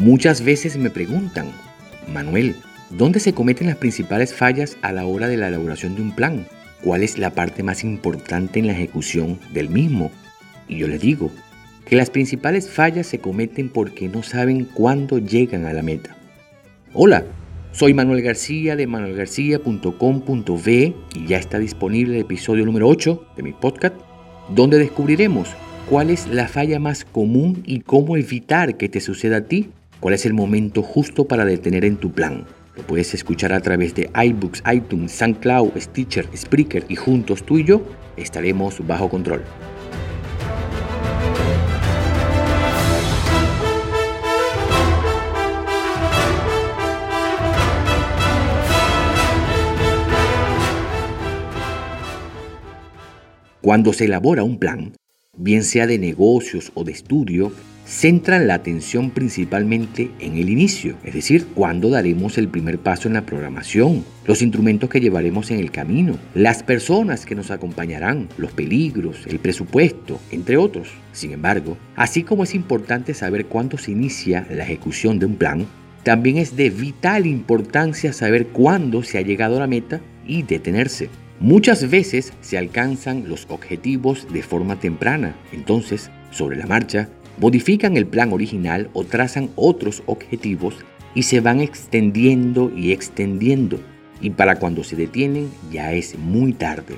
Muchas veces me preguntan, Manuel, ¿dónde se cometen las principales fallas a la hora de la elaboración de un plan? ¿Cuál es la parte más importante en la ejecución del mismo? Y yo les digo que las principales fallas se cometen porque no saben cuándo llegan a la meta. Hola, soy Manuel García de manuelgarcía.com.ve y ya está disponible el episodio número 8 de mi podcast, donde descubriremos cuál es la falla más común y cómo evitar que te suceda a ti, cuál es el momento justo para detener en tu plan. Lo puedes escuchar a través de iBooks, iTunes, SoundCloud, Stitcher, Spreaker y juntos tú y yo estaremos bajo control. Cuando se elabora un plan, bien sea de negocios o de estudio, centran la atención principalmente en el inicio, es decir, cuándo daremos el primer paso en la programación, los instrumentos que llevaremos en el camino, las personas que nos acompañarán, los peligros, el presupuesto, entre otros. Sin embargo, así como es importante saber cuándo se inicia la ejecución de un plan, también es de vital importancia saber cuándo se ha llegado a la meta y detenerse. Muchas veces se alcanzan los objetivos de forma temprana, entonces, sobre la marcha, modifican el plan original o trazan otros objetivos y se van extendiendo y extendiendo, y para cuando se detienen ya es muy tarde.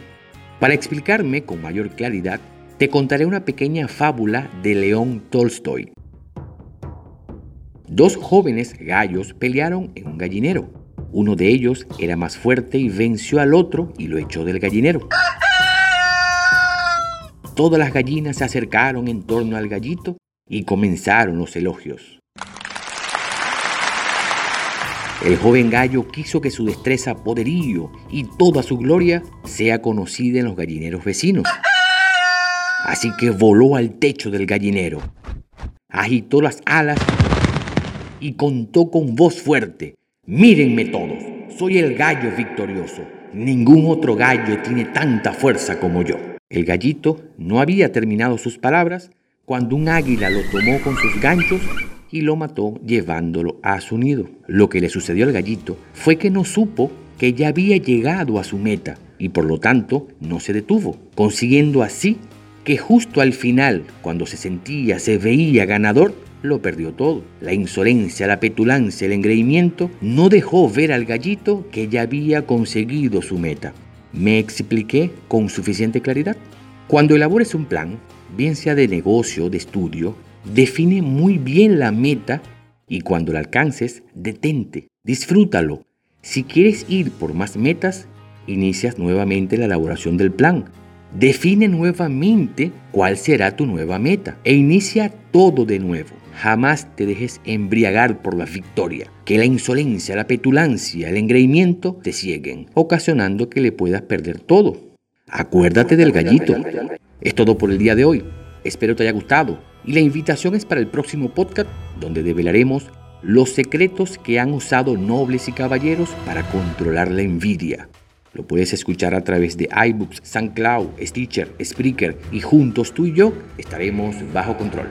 Para explicarme con mayor claridad, te contaré una pequeña fábula de León Tolstoy. Dos jóvenes gallos pelearon en un gallinero. Uno de ellos era más fuerte y venció al otro y lo echó del gallinero. Todas las gallinas se acercaron en torno al gallito y comenzaron los elogios. El joven gallo quiso que su destreza, poderío y toda su gloria sea conocida en los gallineros vecinos. Así que voló al techo del gallinero, agitó las alas y contó con voz fuerte. Mírenme todos, soy el gallo victorioso. Ningún otro gallo tiene tanta fuerza como yo. El gallito no había terminado sus palabras cuando un águila lo tomó con sus ganchos y lo mató llevándolo a su nido. Lo que le sucedió al gallito fue que no supo que ya había llegado a su meta y por lo tanto no se detuvo, consiguiendo así que justo al final, cuando se sentía, se veía ganador, lo perdió todo. La insolencia, la petulancia, el engreimiento no dejó ver al gallito que ya había conseguido su meta. ¿Me expliqué con suficiente claridad? Cuando elabores un plan, bien sea de negocio de estudio, define muy bien la meta y cuando la alcances, detente, disfrútalo. Si quieres ir por más metas, inicias nuevamente la elaboración del plan. Define nuevamente cuál será tu nueva meta e inicia todo de nuevo. Jamás te dejes embriagar por la victoria. Que la insolencia, la petulancia, el engreimiento te cieguen, ocasionando que le puedas perder todo. Acuérdate del gallito. Es todo por el día de hoy. Espero te haya gustado. Y la invitación es para el próximo podcast donde develaremos los secretos que han usado nobles y caballeros para controlar la envidia. Lo puedes escuchar a través de iBooks, SoundCloud, Stitcher, Spreaker y juntos tú y yo estaremos bajo control.